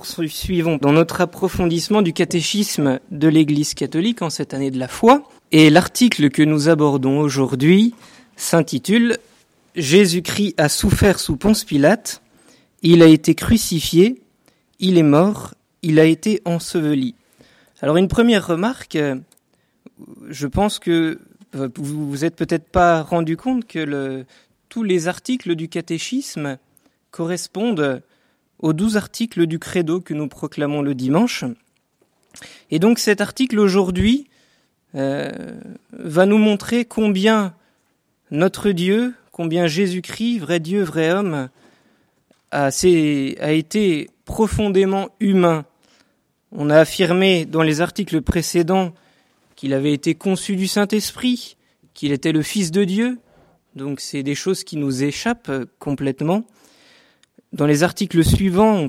poursuivons dans notre approfondissement du catéchisme de l'Église catholique en cette année de la foi. Et l'article que nous abordons aujourd'hui s'intitule Jésus-Christ a souffert sous Ponce Pilate, il a été crucifié, il est mort, il a été enseveli. Alors une première remarque, je pense que vous vous êtes peut-être pas rendu compte que tous les articles du catéchisme correspondent aux douze articles du credo que nous proclamons le dimanche. Et donc cet article aujourd'hui euh, va nous montrer combien notre Dieu, combien Jésus-Christ, vrai Dieu, vrai homme, a, a été profondément humain. On a affirmé dans les articles précédents qu'il avait été conçu du Saint-Esprit, qu'il était le Fils de Dieu. Donc c'est des choses qui nous échappent complètement. Dans les articles suivants,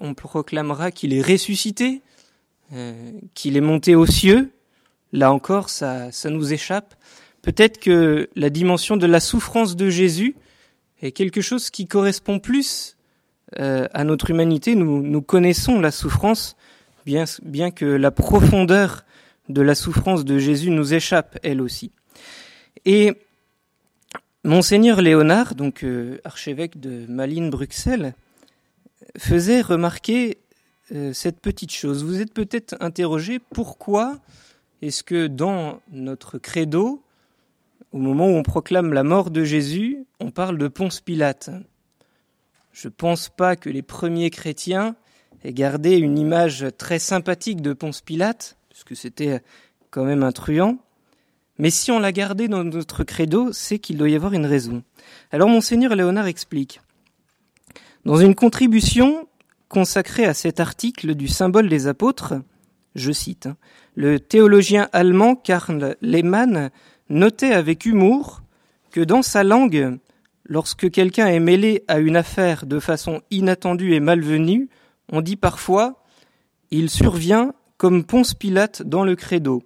on, proclamera qu'il est ressuscité, euh, qu'il est monté aux cieux. Là encore, ça, nous échappe. Peut-être que la dimension de la souffrance de Jésus est quelque chose qui correspond plus euh, à notre humanité. Nous, nous connaissons la souffrance, bien, bien que la profondeur de la souffrance de Jésus nous échappe, elle aussi. Et Monseigneur Léonard, donc euh, archevêque de Malines-Bruxelles, faisait remarquer euh, cette petite chose. Vous êtes peut-être interrogé pourquoi est-ce que dans notre credo, au moment où on proclame la mort de Jésus, on parle de Ponce Pilate? Je ne pense pas que les premiers chrétiens aient gardé une image très sympathique de Ponce Pilate, puisque c'était quand même un truand. Mais si on l'a gardé dans notre credo, c'est qu'il doit y avoir une raison. Alors monseigneur Léonard explique. Dans une contribution consacrée à cet article du symbole des apôtres, je cite, le théologien allemand Karl Lehmann notait avec humour que dans sa langue, lorsque quelqu'un est mêlé à une affaire de façon inattendue et malvenue, on dit parfois il survient comme Ponce Pilate dans le credo.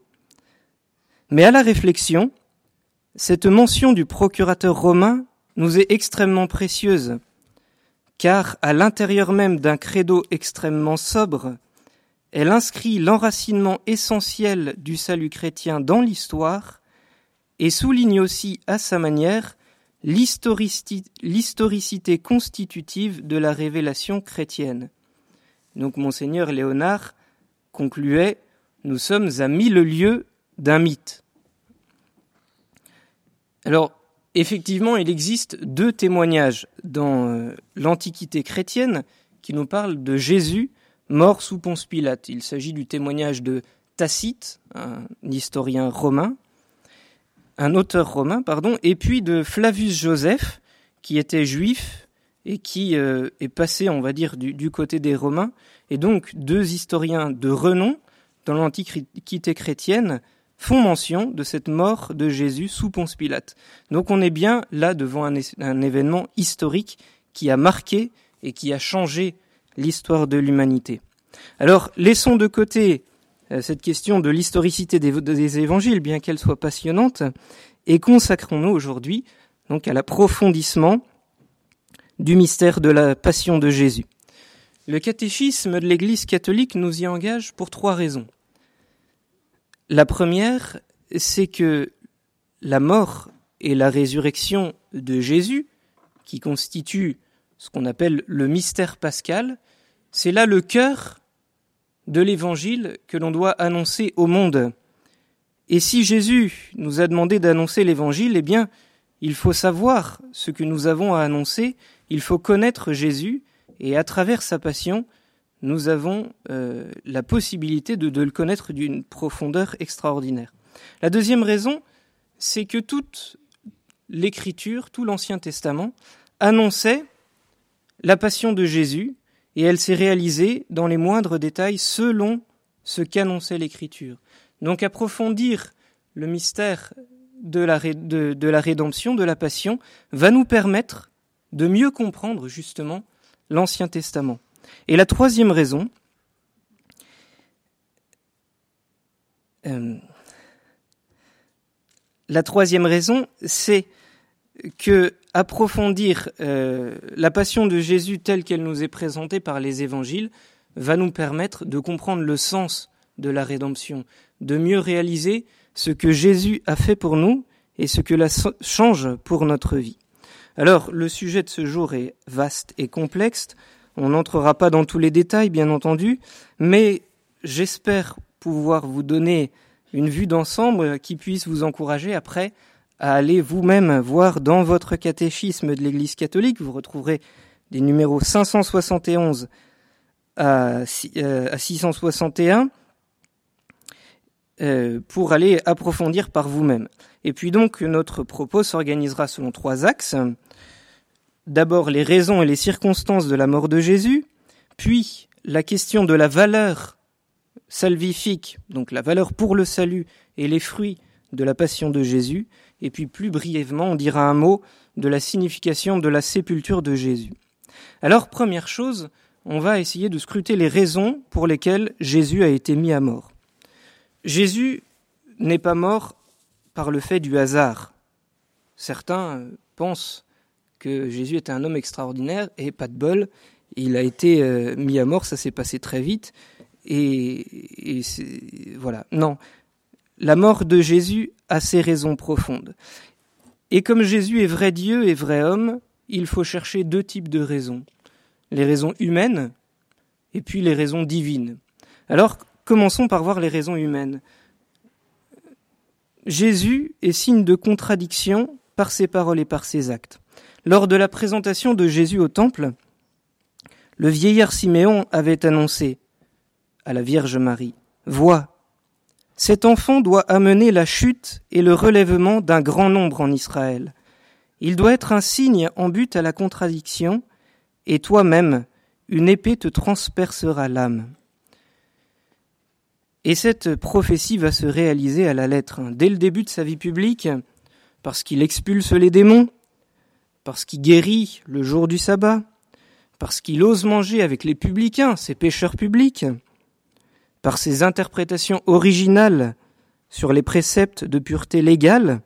Mais à la réflexion, cette mention du procurateur romain nous est extrêmement précieuse, car à l'intérieur même d'un credo extrêmement sobre, elle inscrit l'enracinement essentiel du salut chrétien dans l'histoire et souligne aussi à sa manière l'historicité constitutive de la révélation chrétienne. Donc monseigneur Léonard concluait Nous sommes à mille lieues d'un mythe. Alors, effectivement, il existe deux témoignages dans euh, l'Antiquité chrétienne qui nous parlent de Jésus mort sous Ponce Pilate. Il s'agit du témoignage de Tacite, un historien romain, un auteur romain, pardon, et puis de Flavius Joseph, qui était juif et qui euh, est passé, on va dire, du, côté des Romains, et donc deux historiens de renom dans l'Antiquité chrétienne font mention de cette mort de Jésus sous Ponce Pilate. Donc on est bien là devant un, événement historique qui a marqué et qui a changé l'histoire de l'humanité. Alors laissons de côté euh, cette question de l'historicité des, évangiles, bien qu'elle soit passionnante, et consacrons-nous aujourd'hui donc à l'approfondissement du mystère de la passion de Jésus. Le catéchisme de l'Église catholique nous y engage pour trois raisons. La première, c'est que la mort et la résurrection de Jésus, qui constituent ce qu'on appelle le mystère pascal, c'est là le cœur de l'évangile que l'on doit annoncer au monde. Et si Jésus nous a demandé d'annoncer l'évangile, eh bien, il faut savoir ce que nous avons à annoncer, il faut connaître Jésus, et à travers sa passion, nous avons euh, la possibilité de, le connaître d'une profondeur extraordinaire. La deuxième raison, c'est que toute l'écriture, tout l'Ancien Testament annonçait la passion de Jésus, et elle s'est réalisée dans les moindres détails selon ce qu'annonçait l'écriture. Donc approfondir le mystère de la rédemption, de la passion, va nous permettre de mieux comprendre justement l'Ancien Testament. Et la troisième raison, euh, la troisième raison, c'est que approfondir euh, la passion de Jésus telle qu'elle nous est présentée par les évangiles va nous permettre de comprendre le sens de la rédemption, de mieux réaliser ce que Jésus a fait pour nous et ce que la change pour notre vie. Alors, le sujet de ce jour est vaste et complexe. On n'entrera pas dans tous les détails, bien entendu, mais j'espère pouvoir vous donner une vue d'ensemble qui puisse vous encourager après à aller vous-même voir dans votre catéchisme de l'Église catholique. Vous retrouverez des numéros 571 à 661 euh, pour aller approfondir par vous-même. Et puis donc notre propos s'organisera selon trois axes. D'abord les raisons et les circonstances de la mort de Jésus, puis la question de la valeur salvifique, donc la valeur pour le salut et les fruits de la passion de Jésus, et puis plus brièvement on dira un mot de la signification de la sépulture de Jésus. Alors première chose, on va essayer de scruter les raisons pour lesquelles Jésus a été mis à mort. Jésus n'est pas mort par le fait du hasard. Certains pensent que Jésus était un homme extraordinaire et pas de bol, il a été euh, mis à mort, ça s'est passé très vite. Et, voilà. Non, la mort de Jésus a ses raisons profondes. Et comme Jésus est vrai Dieu et vrai homme, il faut chercher deux types de raisons. Les raisons humaines et puis les raisons divines. Alors, Commençons par voir les raisons humaines. Jésus est signe de contradiction par ses paroles et par ses actes. Lors de la présentation de Jésus au temple, le vieillard Siméon avait annoncé à la Vierge Marie, Vois, cet enfant doit amener la chute et le relèvement d'un grand nombre en Israël. Il doit être un signe en but à la contradiction, et toi-même, une épée te transpercera l'âme. Et cette prophétie va se réaliser à la lettre. Dès le début de sa vie publique, parce qu'il expulse les démons, parce qu'il guérit le jour du sabbat, parce qu'il ose manger avec les publicains, ces pécheurs publics, par ses interprétations originales sur les préceptes de pureté légale,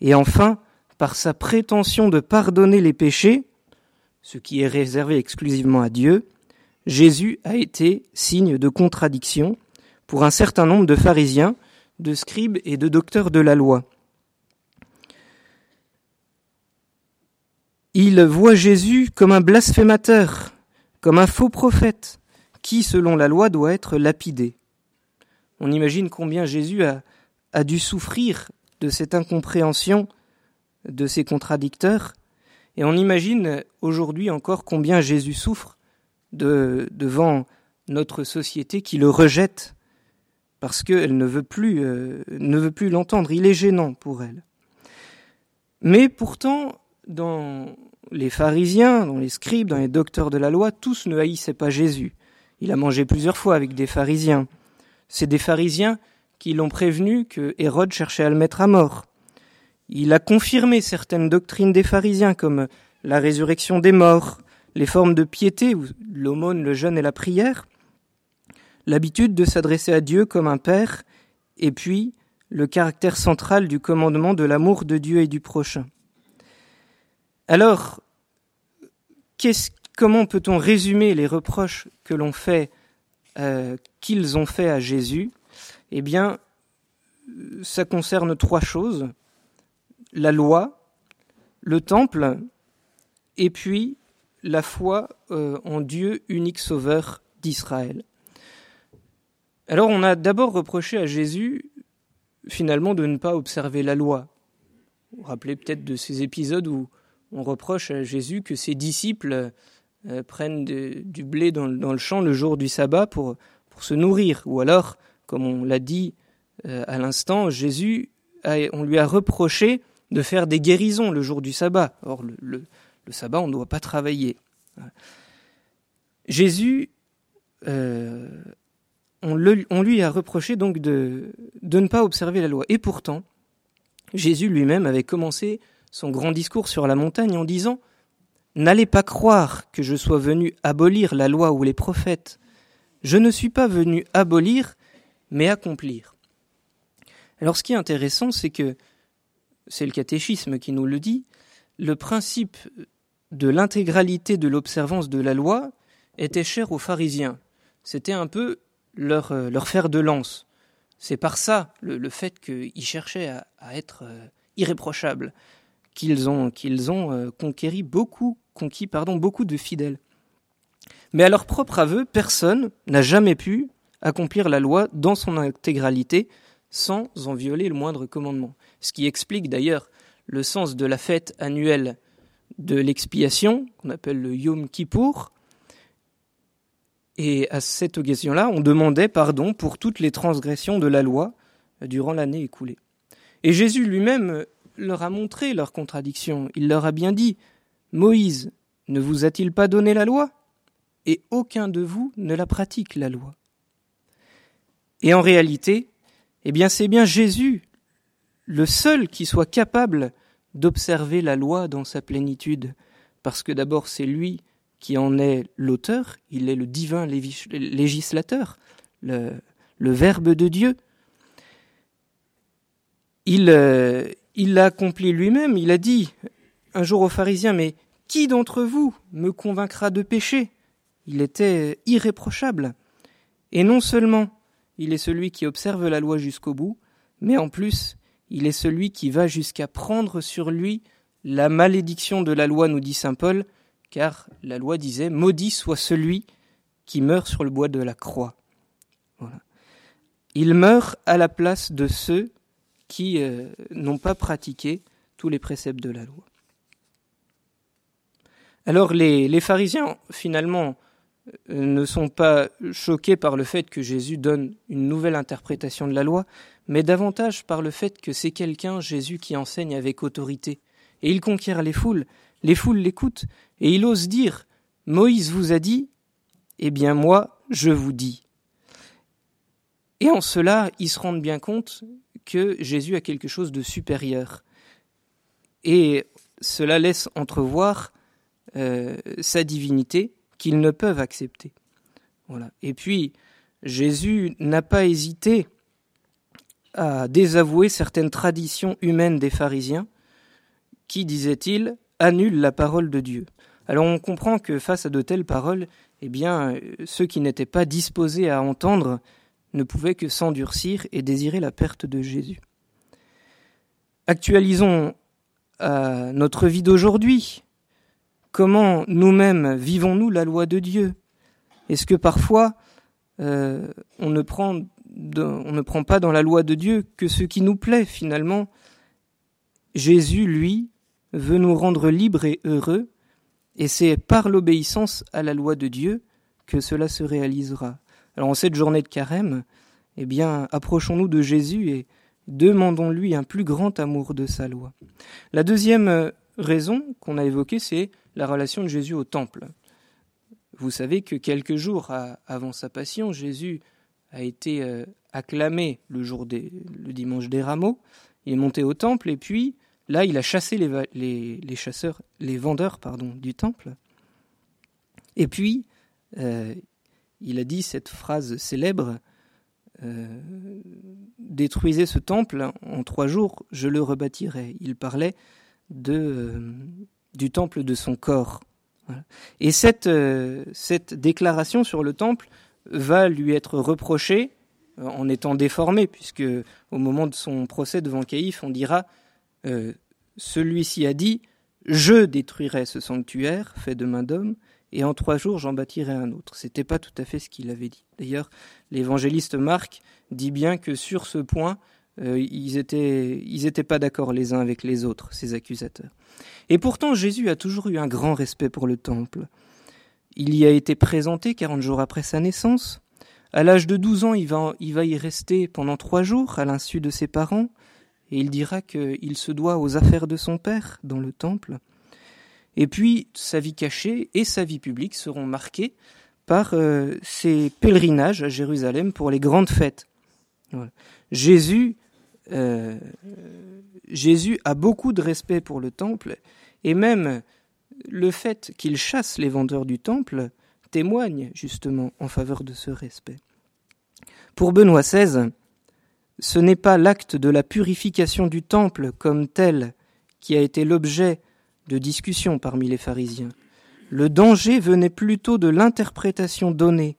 et enfin par sa prétention de pardonner les péchés, ce qui est réservé exclusivement à Dieu, Jésus a été signe de contradiction pour un certain nombre de pharisiens, de scribes et de docteurs de la loi. Ils voient Jésus comme un blasphémateur, comme un faux prophète, qui, selon la loi, doit être lapidé. On imagine combien Jésus a, a dû souffrir de cette incompréhension de ses contradicteurs, et on imagine aujourd'hui encore combien Jésus souffre de, devant notre société qui le rejette parce qu'elle ne veut plus, euh, ne veut plus l'entendre. Il est gênant pour elle. Mais pourtant, dans les pharisiens, dans les scribes, dans les docteurs de la loi, tous ne haïssaient pas Jésus. Il a mangé plusieurs fois avec des pharisiens. C'est des pharisiens qui l'ont prévenu que Hérode cherchait à le mettre à mort. Il a confirmé certaines doctrines des pharisiens comme la résurrection des morts, les formes de piété, l'aumône, le jeûne et la prière, l'habitude de s'adresser à Dieu comme un Père, et puis le caractère central du commandement de l'amour de Dieu et du prochain. Alors, comment peut-on résumer les reproches que l'on fait, euh, qu'ils ont fait à Jésus? Eh bien, ça concerne trois choses la loi, le temple, et puis la foi euh, en Dieu unique sauveur d'Israël. Alors on a d'abord reproché à Jésus finalement de ne pas observer la loi. Vous vous rappelez peut-être de ces épisodes où on reproche à Jésus que ses disciples euh, prennent du blé dans, le champ le jour du sabbat pour, se nourrir. Ou alors, comme on l'a dit euh, à l'instant, Jésus, on lui a reproché de faire des guérisons le jour du sabbat. Or, le, sabbat, on ne doit pas travailler. Jésus euh, on, lui a reproché donc de ne pas observer la loi. Et pourtant, Jésus lui-même avait commencé son grand discours sur la montagne en disant N'allez pas croire que je sois venu abolir la loi ou les prophètes. Je ne suis pas venu abolir, mais accomplir. Alors ce qui est intéressant, c'est que, c'est le catéchisme qui nous le dit, le principe de l'intégralité de l'observance de la loi était cher aux pharisiens c'était un peu leur, euh, fer de lance. C'est par ça, le, fait qu'ils cherchaient à, être euh, irréprochables, qu'ils ont, qu'ils ont euh, beaucoup, conquis pardon, beaucoup de fidèles. Mais à leur propre aveu, personne n'a jamais pu accomplir la loi dans son intégralité sans en violer le moindre commandement. Ce qui explique d'ailleurs le sens de la fête annuelle de l'expiation, qu'on appelle le Yom Kippour. Et à cette occasion-là, on demandait pardon pour toutes les transgressions de la loi durant l'année écoulée. Et Jésus lui-même leur a montré leur contradiction. Il leur a bien dit Moïse ne vous a-t-il pas donné la loi? Et aucun de vous ne la pratique, la loi. Et en réalité, eh bien, c'est bien Jésus, le seul qui soit capable d'observer la loi dans sa plénitude, parce que d'abord c'est lui qui en est l'auteur, il est le divin législateur, le, Verbe de Dieu. Il euh, l'a accompli lui-même, il a dit un jour aux pharisiens, mais qui d'entre vous me convaincra de péché Il était irréprochable. Et non seulement il est celui qui observe la loi jusqu'au bout, mais en plus il est celui qui va jusqu'à prendre sur lui la malédiction de la loi, nous dit Saint Paul, car la loi disait Maudit soit celui qui meurt sur le bois de la croix. Il meurt à la place de ceux qui euh, n'ont pas pratiqué tous les préceptes de la loi. Alors les, les pharisiens, finalement, euh, ne sont pas choqués par le fait que Jésus donne une nouvelle interprétation de la loi, mais davantage par le fait que c'est quelqu'un, Jésus, qui enseigne avec autorité. Et il conquiert les foules, les foules l'écoutent, et il ose dire Moïse vous a dit, eh bien moi, je vous dis. Et en cela, ils se rendent bien compte que Jésus a quelque chose de supérieur. Et cela laisse entrevoir euh, sa divinité, qu'ils ne peuvent accepter. Voilà. Et puis, Jésus n'a pas hésité à désavouer certaines traditions humaines des pharisiens qui, disait-il, annulent la parole de Dieu. Alors on comprend que face à de telles paroles, eh bien, ceux qui n'étaient pas disposés à entendre ne pouvaient que s'endurcir et désirer la perte de Jésus. Actualisons à notre vie d'aujourd'hui Comment nous-mêmes vivons-nous la loi de Dieu? Est-ce que parfois euh, on ne prend pas dans la loi de Dieu que ce qui nous plaît finalement? Jésus, lui, veut nous rendre libres et heureux, et c'est par l'obéissance à la loi de Dieu que cela se réalisera. Alors en cette journée de carême, eh bien, approchons-nous de Jésus et demandons-lui un plus grand amour de sa loi. La deuxième raison qu'on a évoquée, c'est la relation de Jésus au temple. Vous savez que quelques jours avant sa passion, Jésus a été euh, acclamé le jour le dimanche des rameaux. Il est monté au temple et puis là, il a chassé les, les, chasseurs, les vendeurs pardon, du temple. Et puis, euh, il a dit cette phrase célèbre euh, Détruisez ce temple, en trois jours, je le rebâtirai. Il parlait de, du temple de son corps. Et cette, euh, cette déclaration sur le temple va lui être reprochée euh, en étant déformée, puisque au moment de son procès devant Caïphe, on dira euh, Celui-ci a dit Je détruirai ce sanctuaire fait de main d'homme, et en trois jours j'en bâtirai un autre. C'était pas tout à fait ce qu'il avait dit. D'ailleurs, l'évangéliste Marc dit bien que sur ce point, ils étaient, ils étaient pas d'accord les uns avec les autres, ces accusateurs. Et pourtant, Jésus a toujours eu un grand respect pour le temple. Il y a été présenté 40 jours après sa naissance. À l'âge de 12 ans, va, il va y rester pendant trois jours à l'insu de ses parents, et il dira qu'il se doit aux affaires de son père dans le temple. Et puis, sa vie cachée et sa vie publique seront marquées par euh, ses pèlerinages à Jérusalem pour les grandes fêtes. Euh, Jésus a beaucoup de respect pour le temple, et même le fait qu'il chasse les vendeurs du temple témoigne justement en faveur de ce respect. Pour Benoît XVI, ce n'est pas l'acte de la purification du temple comme tel qui a été l'objet de discussions parmi les pharisiens. Le danger venait plutôt de l'interprétation donnée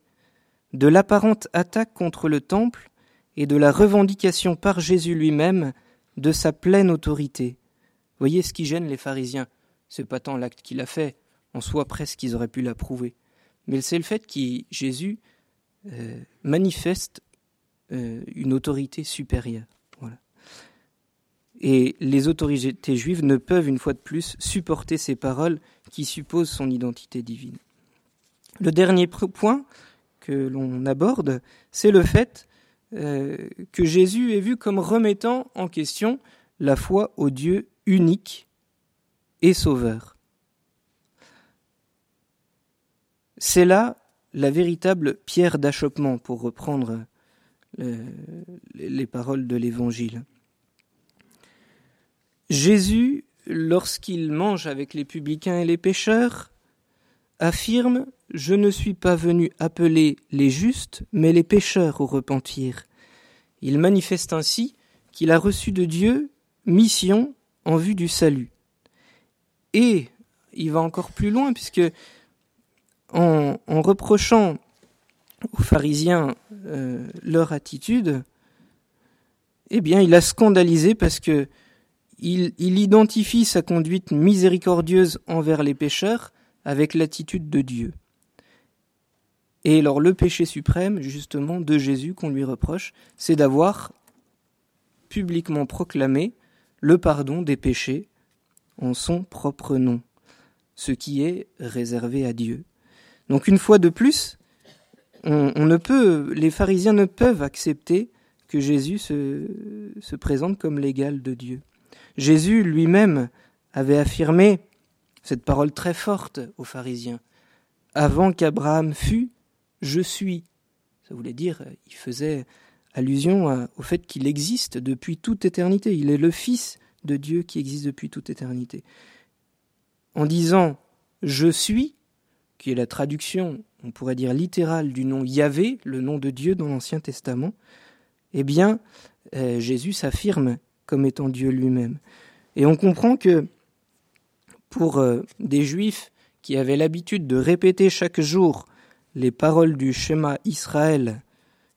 de l'apparente attaque contre le temple et de la revendication par Jésus lui-même de sa pleine autorité. Voyez ce qui gêne les pharisiens. C'est pas tant l'acte qu'il a fait, en soi presque ils auraient pu l'approuver, mais c'est le fait que Jésus euh, manifeste euh, une autorité supérieure. Et les autorités juives ne peuvent une fois de plus supporter ces paroles qui supposent son identité divine. Le dernier point que l'on aborde, c'est le fait euh, que Jésus est vu comme remettant en question la foi au Dieu unique et sauveur. C'est là la véritable pierre d'achoppement, pour reprendre les paroles de l'Évangile. Jésus, lorsqu'il mange avec les publicains et les pécheurs, affirme Je ne suis pas venu appeler les justes, mais les pécheurs au repentir. Il manifeste ainsi qu'il a reçu de Dieu mission en vue du salut. Et il va encore plus loin, puisque en, reprochant aux pharisiens euh, leur attitude, eh bien, il a scandalisé parce que il, identifie sa conduite miséricordieuse envers les pécheurs avec l'attitude de Dieu. Et alors le péché suprême, justement, de Jésus qu'on lui reproche, c'est d'avoir publiquement proclamé le pardon des péchés en son propre nom, ce qui est réservé à Dieu. Donc une fois de plus, les pharisiens ne peuvent accepter que Jésus se présente comme l'égal de Dieu. Jésus lui-même avait affirmé cette parole très forte aux pharisiens. Avant qu'Abraham fût, je suis. Ça voulait dire, il faisait allusion au fait qu'il existe depuis toute éternité. Il est le Fils de Dieu qui existe depuis toute éternité. En disant je suis, qui est la traduction, on pourrait dire littérale, du nom Yahvé, le nom de Dieu dans l'Ancien Testament, eh bien, euh, Jésus s'affirme comme étant Dieu lui-même. Et on comprend que pour euh, des juifs qui avaient l'habitude de répéter chaque jour les paroles du schéma Israël,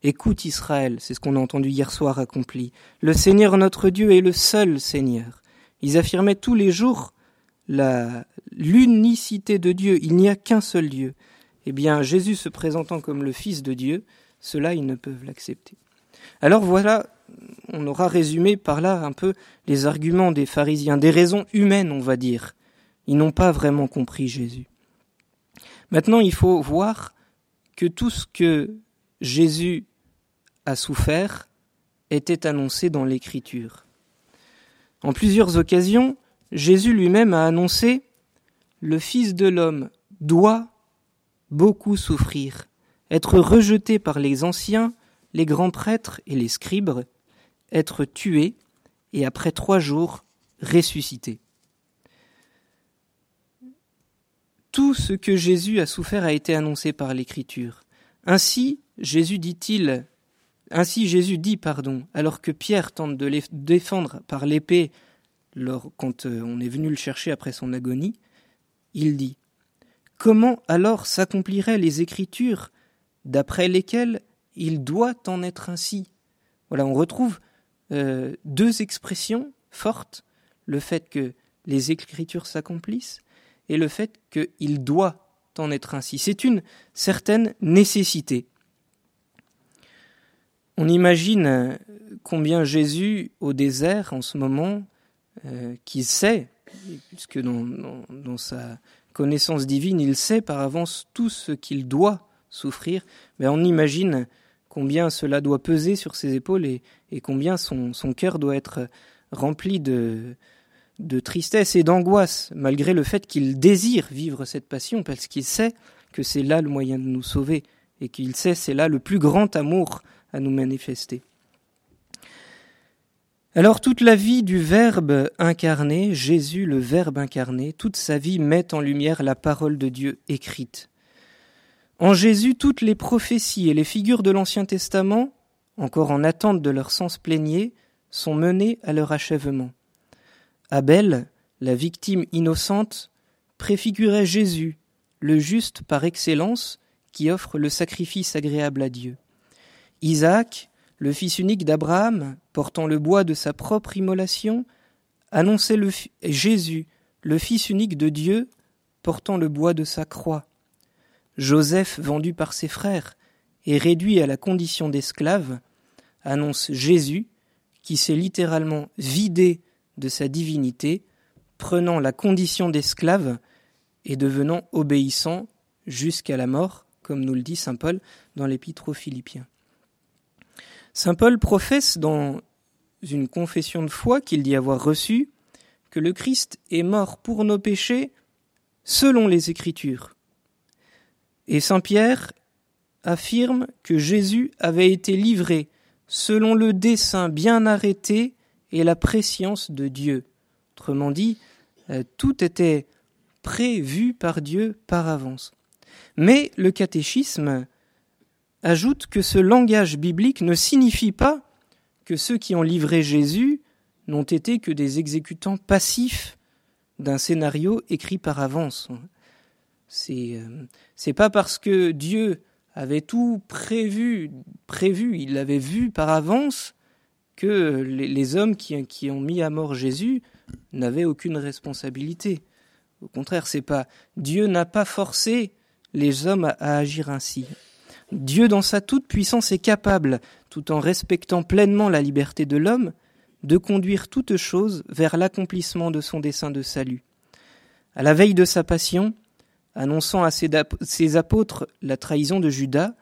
Écoute Israël, c'est ce qu'on a entendu hier soir accompli. Le Seigneur notre Dieu est le seul Seigneur. Ils affirmaient tous les jours la l'unicité de Dieu, il n'y a qu'un seul Dieu. Eh bien, Jésus se présentant comme le Fils de Dieu, cela ils ne peuvent l'accepter. Alors voilà, on aura résumé par là un peu les arguments des pharisiens, des raisons humaines, on va dire. Ils n'ont pas vraiment compris Jésus. Maintenant, il faut voir que tout ce que Jésus a souffert était annoncé dans l'Écriture. En plusieurs occasions, Jésus lui-même a annoncé Le Fils de l'homme doit beaucoup souffrir, être rejeté par les anciens, les grands prêtres et les scribes, être tué et après trois jours ressuscité. Tout ce que Jésus a souffert a été annoncé par l'Écriture. Ainsi, Jésus dit-il, ainsi Jésus dit, pardon, alors que Pierre tente de le défendre par l'épée quand euh, on est venu le chercher après son agonie, il dit Comment alors s'accompliraient les Écritures d'après lesquelles il doit en être ainsi? Voilà, on retrouve euh, deux expressions fortes le fait que les Écritures s'accomplissent et le fait qu'il doit en être ainsi. C'est une certaine nécessité. On imagine combien Jésus au désert en ce moment euh, qui sait, puisque dans, dans, sa connaissance divine, il sait par avance tout ce qu'il doit souffrir, mais on imagine combien cela doit peser sur ses épaules et, combien son, son cœur doit être rempli de, de tristesse et d'angoisse, malgré le fait qu'il désire vivre cette passion, parce qu'il sait que c'est là le moyen de nous sauver, et qu'il sait c'est là le plus grand amour à nous manifester. Alors toute la vie du Verbe incarné, Jésus le Verbe incarné, toute sa vie met en lumière la parole de Dieu écrite. En Jésus, toutes les prophéties et les figures de l'Ancien Testament, encore en attente de leur sens plénier, sont menées à leur achèvement. Abel, la victime innocente, préfigurait Jésus, le juste par excellence, qui offre le sacrifice agréable à Dieu. Isaac, le fils unique d'Abraham, portant le bois de sa propre immolation, annonçait le Jésus, le fils unique de Dieu, portant le bois de sa croix. Joseph, vendu par ses frères et réduit à la condition d'esclave, annonce Jésus, qui s'est littéralement vidé de sa divinité, prenant la condition d'esclave et devenant obéissant jusqu'à la mort, comme nous le dit Saint Paul dans l'Épître aux Philippiens. Saint Paul professe dans une confession de foi qu'il dit avoir reçue que le Christ est mort pour nos péchés selon les Écritures. Et Saint Pierre affirme que Jésus avait été livré selon le dessein bien arrêté et la préscience de Dieu. Autrement dit, euh, tout était prévu par Dieu par avance. Mais le catéchisme ajoute que ce langage biblique ne signifie pas que ceux qui ont livré Jésus n'ont été que des exécutants passifs d'un scénario écrit par avance. C'est euh, c'est pas parce que Dieu avait tout prévu, prévu, il l'avait vu par avance, que les, hommes qui, qui, ont mis à mort Jésus n'avaient aucune responsabilité. Au contraire, c'est pas Dieu n'a pas forcé les hommes à, à agir ainsi. Dieu, dans sa toute puissance, est capable, tout en respectant pleinement la liberté de l'homme, de conduire toute chose vers l'accomplissement de son dessein de salut. À la veille de sa passion, annonçant à ses apôtres la trahison de Judas,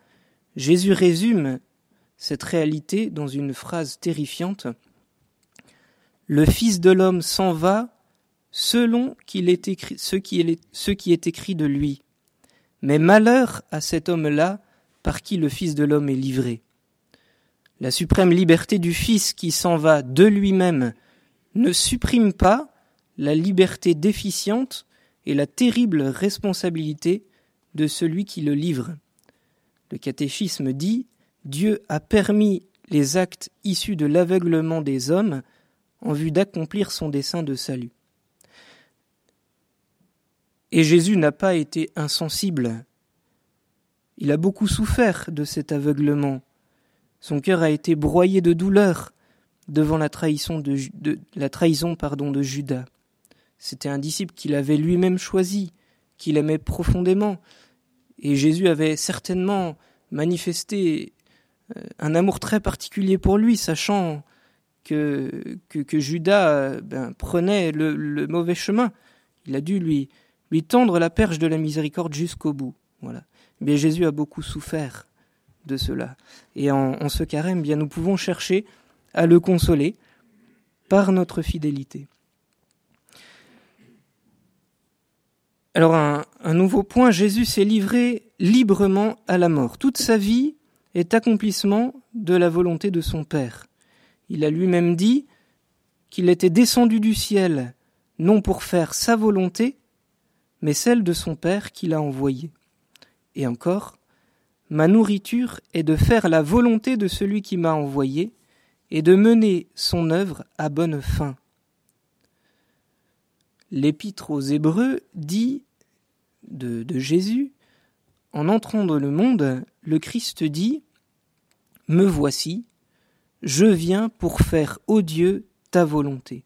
Jésus résume cette réalité dans une phrase terrifiante. Le Fils de l'homme s'en va selon ce qui est écrit de lui. Mais malheur à cet homme-là par qui le Fils de l'homme est livré. La suprême liberté du Fils qui s'en va de lui-même ne supprime pas la liberté déficiente et la terrible responsabilité de celui qui le livre. Le catéchisme dit Dieu a permis les actes issus de l'aveuglement des hommes en vue d'accomplir son dessein de salut. Et Jésus n'a pas été insensible. Il a beaucoup souffert de cet aveuglement son cœur a été broyé de douleur devant la trahison de, la trahison pardon de Judas. C'était un disciple qu'il avait lui-même choisi, qu'il aimait profondément, et Jésus avait certainement manifesté euh, un amour très particulier pour lui, sachant que, Judas ben, prenait le, mauvais chemin. Il a dû lui, lui tendre la perche de la miséricorde jusqu'au bout. Voilà. Mais Jésus a beaucoup souffert de cela. Et en, ce carême, bien, nous pouvons chercher à le consoler par notre fidélité. Alors un, nouveau point, Jésus s'est livré librement à la mort. Toute sa vie est accomplissement de la volonté de son Père. Il a lui-même dit qu'il était descendu du ciel, non pour faire sa volonté, mais celle de son Père qui l'a envoyé. Et encore, Ma nourriture est de faire la volonté de celui qui m'a envoyé et de mener son œuvre à bonne fin. L'épître aux Hébreux dit de, Jésus, en entrant dans le monde, le Christ dit, Me voici, je viens pour faire, ô Dieu, ta volonté.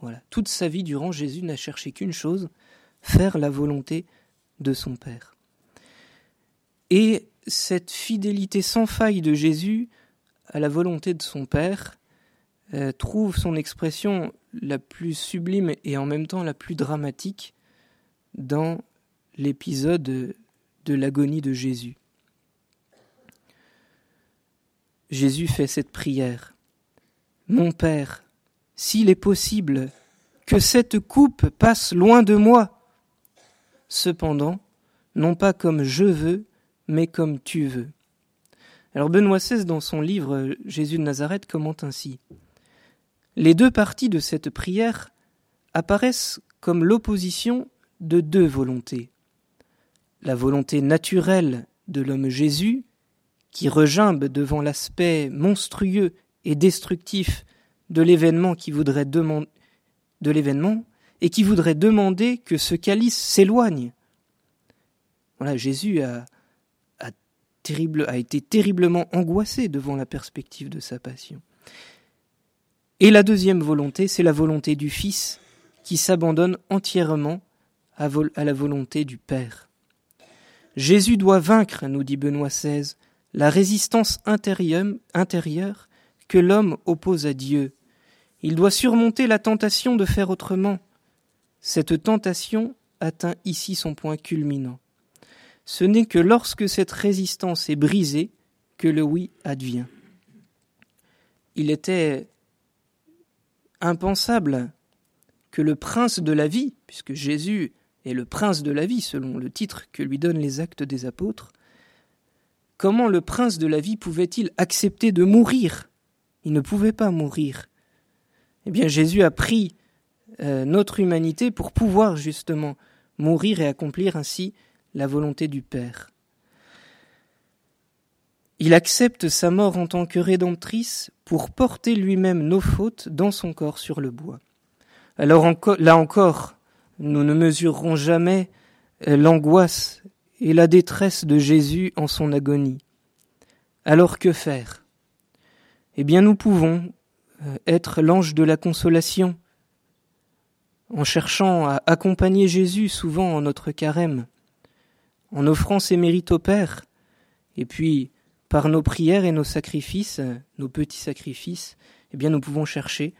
Voilà, toute sa vie durant, Jésus n'a cherché qu'une chose, faire la volonté de son Père. Et cette fidélité sans faille de Jésus à la volonté de son Père euh, trouve son expression la plus sublime et en même temps la plus dramatique dans l'épisode de l'agonie de Jésus. Jésus fait cette prière. Mon Père, s'il est possible que cette coupe passe loin de moi, cependant, non pas comme je veux, mais comme tu veux. Alors Benoît XVI, dans son livre Jésus de Nazareth, commente ainsi. Les deux parties de cette prière apparaissent comme l'opposition de deux volontés. La volonté naturelle de l'homme Jésus, qui regimbe devant l'aspect monstrueux et destructif de l'événement qui voudrait et qui voudrait demander que ce calice s'éloigne. Voilà, Jésus a, terrible, a été terriblement angoissé devant la perspective de sa passion. Et la deuxième volonté, c'est la volonté du Fils qui s'abandonne entièrement à, la volonté du Père. Jésus doit vaincre, nous dit Benoît XVI, la résistance intérieure, que l'homme oppose à Dieu. Il doit surmonter la tentation de faire autrement. Cette tentation atteint ici son point culminant. Ce n'est que lorsque cette résistance est brisée que le oui advient. Il était impensable que le prince de la vie, puisque Jésus est le prince de la vie selon le titre que lui donnent les actes des apôtres, comment le prince de la vie pouvait-il accepter de mourir? Il ne pouvait pas mourir. Eh bien Jésus a pris euh, notre humanité pour pouvoir justement mourir et accomplir ainsi la volonté du Père. Il accepte sa mort en tant que rédemptrice pour porter lui-même nos fautes dans son corps sur le bois. Alors là encore, nous ne mesurerons jamais euh, l'angoisse et la détresse de Jésus en son agonie. Alors que faire? Eh bien nous pouvons euh, être l'ange de la consolation, en cherchant à accompagner Jésus souvent en notre carême, en offrant ses mérites au Père, et puis par nos prières et nos sacrifices, nos petits sacrifices, eh bien nous pouvons chercher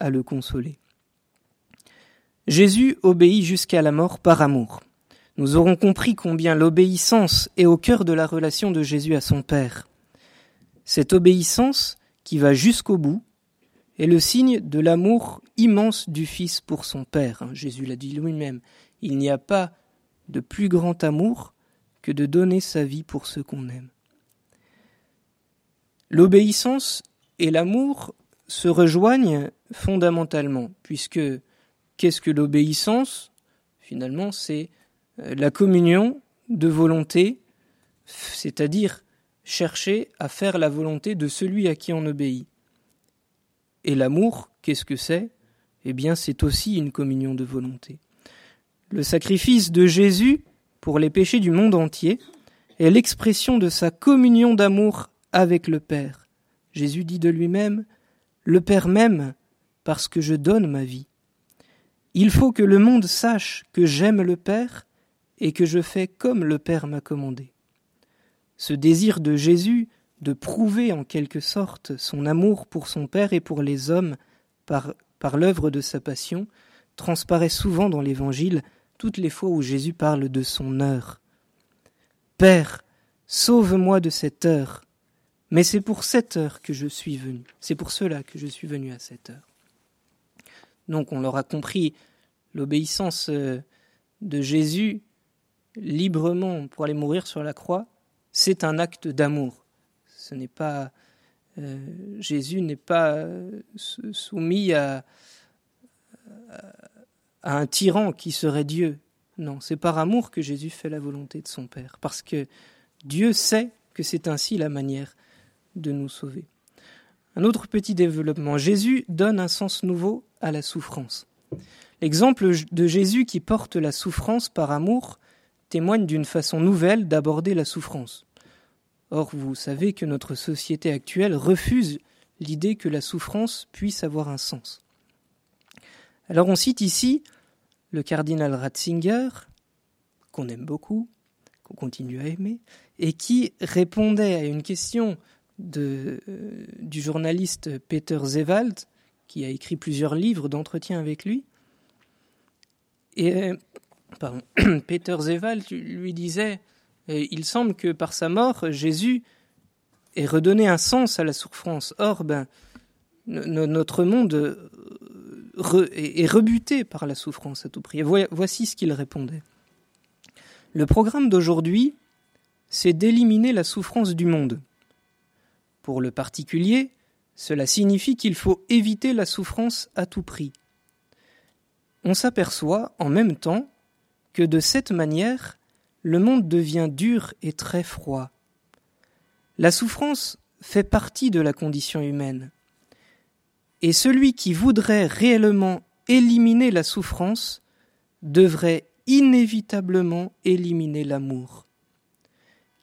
à le consoler. Jésus obéit jusqu'à la mort par amour. Nous aurons compris combien l'obéissance est au cœur de la relation de Jésus à son Père. Cette obéissance, qui va jusqu'au bout, est le signe de l'amour immense du Fils pour son Père. Jésus l'a dit lui-même. Il n'y a pas de plus grand amour que de donner sa vie pour ceux qu'on aime. L'obéissance et l'amour se rejoignent fondamentalement, puisque qu'est-ce que l'obéissance? Finalement, c'est euh, la communion de volonté, c'est-à-dire chercher à faire la volonté de celui à qui on obéit. Et l'amour, qu'est-ce que c'est? Eh bien, c'est aussi une communion de volonté. Le sacrifice de Jésus pour les péchés du monde entier est l'expression de sa communion d'amour avec le Père. Jésus dit de lui-même, Le Père m'aime parce que je donne ma vie. Il faut que le monde sache que j'aime le Père et que je fais comme le Père m'a commandé. Ce désir de Jésus de prouver en quelque sorte son amour pour son Père et pour les hommes par, par l'œuvre de sa passion transparaît souvent dans l'Évangile toutes les fois où Jésus parle de son heure. Père, sauve-moi de cette heure, mais c'est pour cette heure que je suis venu, c'est pour cela que je suis venu à cette heure. Donc on l'aura compris, l'obéissance euh, de Jésus librement pour aller mourir sur la croix, c'est un acte d'amour. Ce n'est pas euh, Jésus n'est pas euh, soumis à, à un tyran qui serait Dieu. Non, c'est par amour que Jésus fait la volonté de son Père, parce que Dieu sait que c'est ainsi la manière de nous sauver. Un autre petit développement, Jésus donne un sens nouveau à la souffrance. L'exemple de Jésus qui porte la souffrance par amour témoigne d'une façon nouvelle d'aborder la souffrance. Or, vous savez que notre société actuelle refuse l'idée que la souffrance puisse avoir un sens. Alors on cite ici le cardinal Ratzinger, qu'on aime beaucoup, qu'on continue à aimer, et qui répondait à une question euh, du journaliste Peter Zewald, qui a écrit plusieurs livres d'entretien avec lui. Et euh, Peter Zewald lui disait Il semble que par sa mort, Jésus ait redonné un sens à la souffrance. Or, ben, notre monde est rebuté par la souffrance à tout prix. voici ce qu'il répondait. Le programme d'aujourd'hui, c'est d'éliminer la souffrance du monde. Pour le particulier, cela signifie qu'il faut éviter la souffrance à tout prix. On s'aperçoit en même temps que de cette manière, le monde devient dur et très froid. La souffrance fait partie de la condition humaine. Et celui qui voudrait réellement éliminer la souffrance devrait inévitablement éliminer l'amour.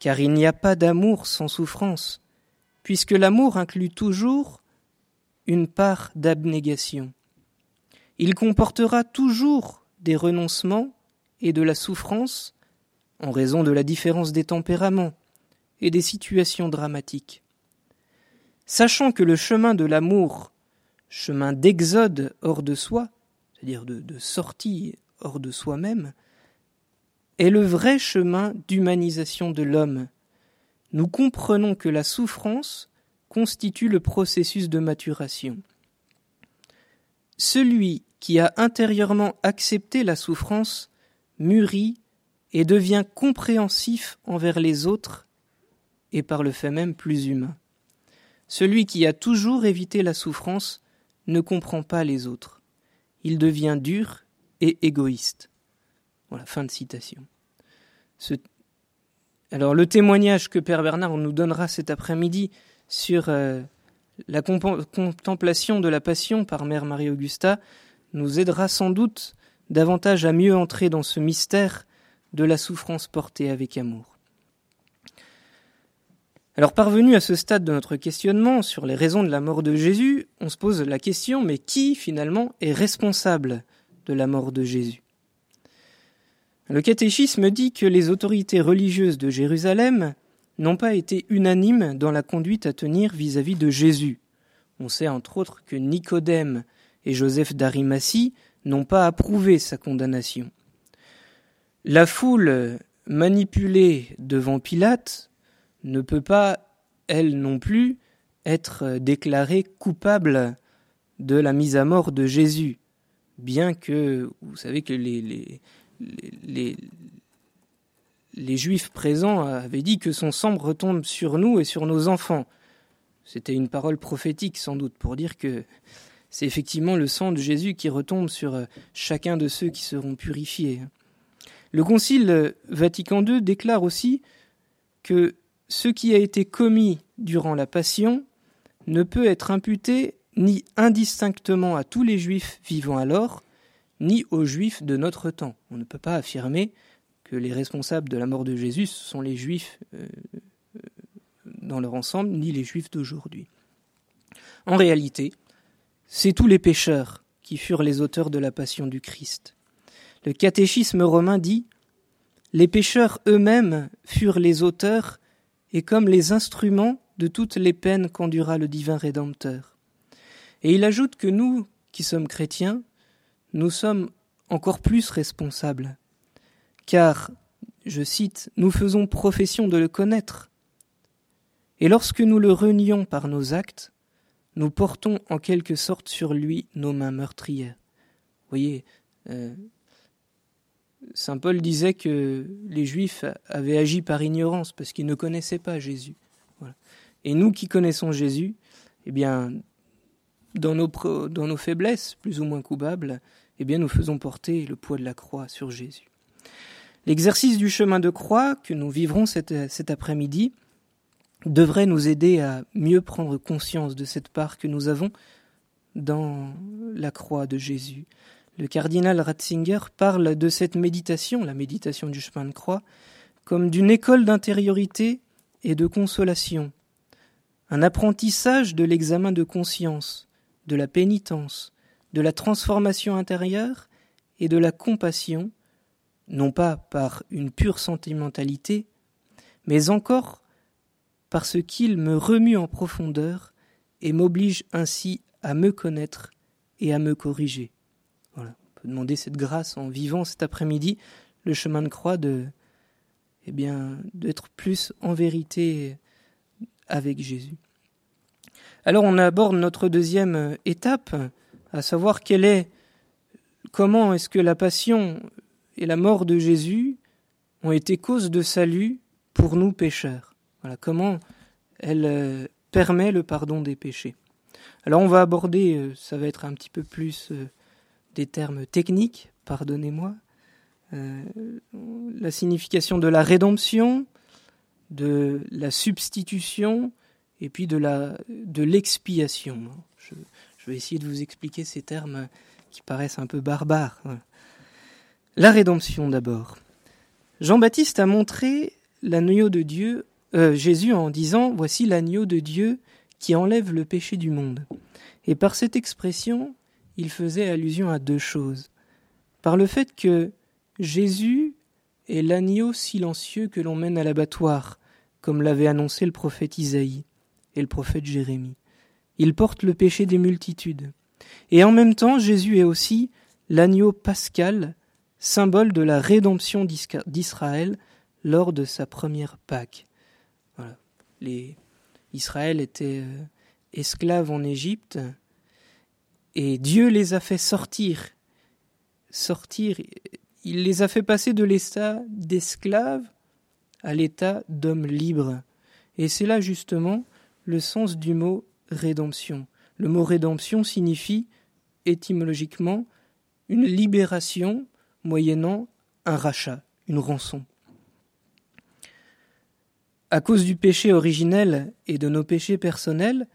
car il n'y a pas d'amour sans souffrance, puisque l'amour inclut toujours une part d'abnégation. Il comportera toujours des renoncements et de la souffrance en raison de la différence des tempéraments et des situations dramatiques. Sachant que le chemin de l'amour, chemin d'exode hors de soi, c'est-à-dire de, sortie hors de soi-même, est le vrai chemin d'humanisation de l'homme. Nous comprenons que la souffrance constitue le processus de maturation. Celui qui a intérieurement accepté la souffrance mûrit et devient compréhensif envers les autres et par le fait même plus humain. Celui qui a toujours évité la souffrance ne comprend pas les autres. Il devient dur et égoïste. Voilà, fin de citation. Alors le témoignage que Père Bernard nous donnera cet après-midi sur euh, la contemplation de la passion par Mère Marie-Augusta nous aidera sans doute davantage à mieux entrer dans ce mystère de la souffrance portée avec amour. Alors parvenu à ce stade de notre questionnement sur les raisons de la mort de Jésus, on se pose la question mais qui finalement est responsable de la mort de Jésus? Le catéchisme dit que les autorités religieuses de Jérusalem n'ont pas été unanimes dans la conduite à tenir vis-à-vis de Jésus. On sait entre autres que Nicodème et Joseph d'Arimatie n'ont pas approuvé sa condamnation. La foule manipulée devant Pilate ne peut pas, elle non plus, être déclarée coupable de la mise à mort de Jésus, bien que vous savez que les, les, les, Juifs présents avaient dit que son sang retombe sur nous et sur nos enfants. C'était une parole prophétique sans doute pour dire que c'est effectivement le sang de Jésus qui retombe sur euh, chacun de ceux qui seront purifiés. Le Concile Vatican II déclare aussi que ce qui a été commis durant la Passion ne peut être imputé ni indistinctement à tous les Juifs vivant alors, ni aux Juifs de notre temps. On ne peut pas affirmer que les responsables de la mort de Jésus sont les Juifs euh, euh, dans leur ensemble, ni les Juifs d'aujourd'hui. En réalité, c'est tous les pécheurs qui furent les auteurs de la passion du Christ. Le catéchisme romain dit Les pécheurs eux-mêmes furent les auteurs et comme les instruments de toutes les peines qu'endura le divin Rédempteur. Et il ajoute que nous, qui sommes chrétiens, nous sommes encore plus responsables, car, je cite, nous faisons profession de le connaître. Et lorsque nous le renions par nos actes, nous portons en quelque sorte sur lui nos mains meurtrières. Vous voyez, euh, Saint Paul disait que les Juifs avaient agi par ignorance parce qu'ils ne connaissaient pas Jésus. Et nous qui connaissons Jésus, eh bien, dans dans nos faiblesses, plus ou moins coupables, eh bien, nous faisons porter le poids de la croix sur Jésus. L'exercice du chemin de croix que nous vivrons cet après-midi devrait nous aider à mieux prendre conscience de cette part que nous avons dans la croix de Jésus. Le cardinal Ratzinger parle de cette méditation, la méditation du chemin de croix, comme d'une école d'intériorité et de consolation, un apprentissage de l'examen de conscience, de la pénitence, de la transformation intérieure et de la compassion, non pas par une pure sentimentalité, mais encore parce qu'il me remue en profondeur et m'oblige ainsi à me connaître et à me corriger. Voilà. On peut demander cette grâce en vivant cet après-midi le chemin de croix de, eh bien, d'être plus en vérité avec Jésus. Alors on aborde notre deuxième étape, à savoir quelle est, comment est-ce que la passion et la mort de Jésus ont été cause de salut pour nous pécheurs. Voilà comment elle euh, permet le pardon des péchés. Alors on va aborder, euh, ça va être un petit peu plus euh, des termes techniques, pardonnez-moi, la signification de la rédemption, de la substitution et puis de la de l'expiation. Je, vais essayer de vous expliquer ces termes qui paraissent un peu barbares. La rédemption d'abord. Jean-Baptiste a montré l'agneau de Dieu, euh, Jésus en disant Voici l'agneau de Dieu qui enlève le péché du monde. Et par cette expression, il faisait allusion à deux choses. Par le fait que Jésus est l'agneau silencieux que l'on mène à l'abattoir, comme l'avait annoncé le prophète Isaïe et le prophète Jérémie. Il porte le péché des multitudes. Et en même temps, Jésus est aussi l'agneau pascal, symbole de la rédemption d'Israël lors de sa première Pâque. Les... Israël était euh, esclave en Égypte et Dieu les a fait sortir. Sortir, il les a fait passer de l'état d'esclaves à l'état d'hommes libres. Et c'est là justement le sens du mot rédemption. Le mot rédemption signifie étymologiquement une libération moyennant un rachat, une rançon. À cause du péché originel et de nos péchés personnels,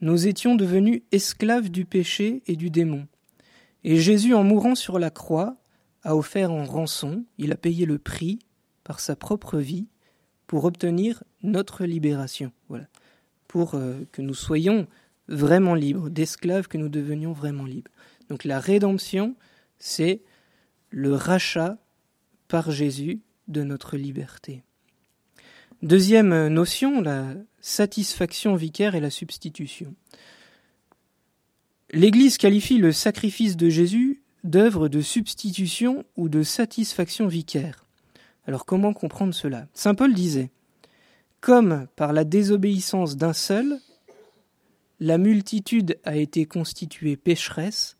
nous étions devenus esclaves du péché et du démon. Et Jésus, en mourant sur la croix, a offert en rançon, il a payé le prix par sa propre vie pour obtenir notre libération. Voilà. Pour euh, que nous soyons vraiment libres, d'esclaves que nous devenions vraiment libres. Donc la rédemption, c'est le rachat par Jésus de notre liberté. Deuxième notion, la satisfaction vicaire et la substitution. L'Église qualifie le sacrifice de Jésus d'œuvre de substitution ou de satisfaction vicaire. Alors comment comprendre cela? Saint Paul disait Comme par la désobéissance d'un seul, la multitude a été constituée pécheresse,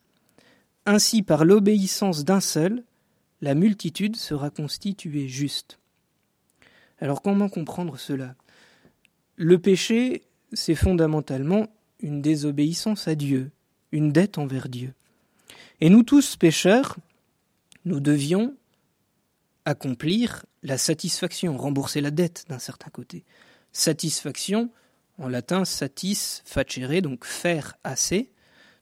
ainsi par l'obéissance d'un seul, la multitude sera constituée juste. Alors comment comprendre cela? Le péché, c'est fondamentalement une désobéissance à Dieu, une dette envers Dieu. Et nous tous pécheurs, nous devions accomplir la satisfaction, rembourser la dette d'un certain côté. Satisfaction, en latin satis facere, donc faire assez.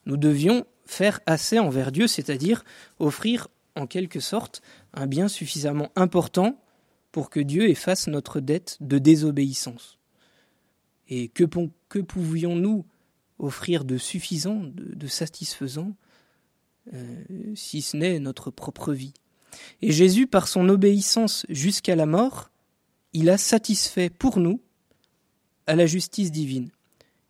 Nous devions faire assez envers Dieu, c'est-à-dire offrir en quelque sorte un bien suffisamment important pour que Dieu efface notre dette de désobéissance. Et que, pouvions-nous offrir de suffisant, de, satisfaisant, euh, si ce n'est notre propre vie? Et Jésus, par son obéissance jusqu'à la mort, il a satisfait pour nous à la justice divine.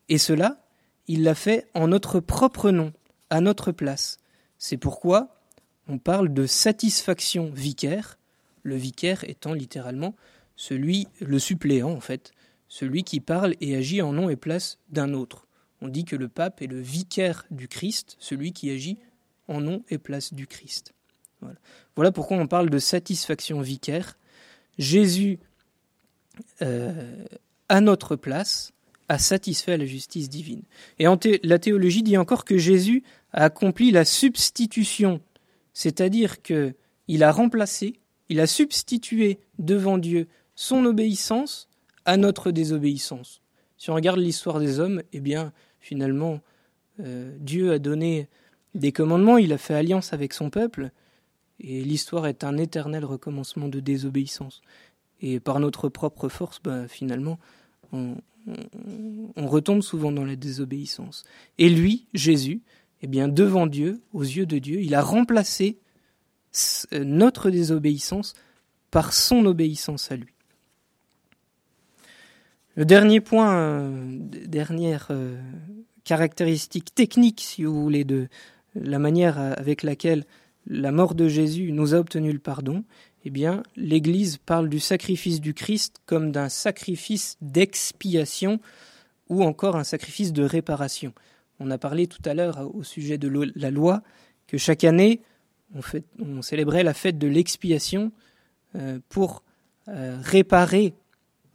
Et cela, il l'a fait en notre propre nom, à notre place. C'est pourquoi on parle de satisfaction vicaire, le vicaire étant littéralement celui, le suppléant en fait, celui qui parle et agit en nom et place d'un autre. On dit que le pape est le vicaire du Christ, celui qui agit en nom et place du Christ. Pourquoi on parle de satisfaction vicaire. Jésus, euh, à notre place, a satisfait la justice divine. Et la théologie dit encore que Jésus a accompli la substitution, c'est-à-dire que il a remplacé il a substitué devant Dieu son obéissance à notre désobéissance. Si on regarde l'histoire des hommes, eh bien, finalement, euh, Dieu a donné des commandements, il a fait alliance avec son peuple, et l'histoire est un éternel recommencement de désobéissance. Et par notre propre force, bah, finalement, on, retombe souvent dans la désobéissance. Et lui, Jésus, eh bien, devant Dieu, aux yeux de Dieu, il a remplacé euh, notre désobéissance par son obéissance à lui. Le dernier point, euh, dernière euh, caractéristique technique, si vous voulez, de la manière avec laquelle la mort de Jésus nous a obtenu le pardon, eh bien, l'Église parle du sacrifice du Christ comme d'un sacrifice d'expiation ou encore un sacrifice de réparation. On a parlé tout à l'heure au sujet de la loi que chaque année, on, célébrait la fête de l'expiation euh, pour euh, réparer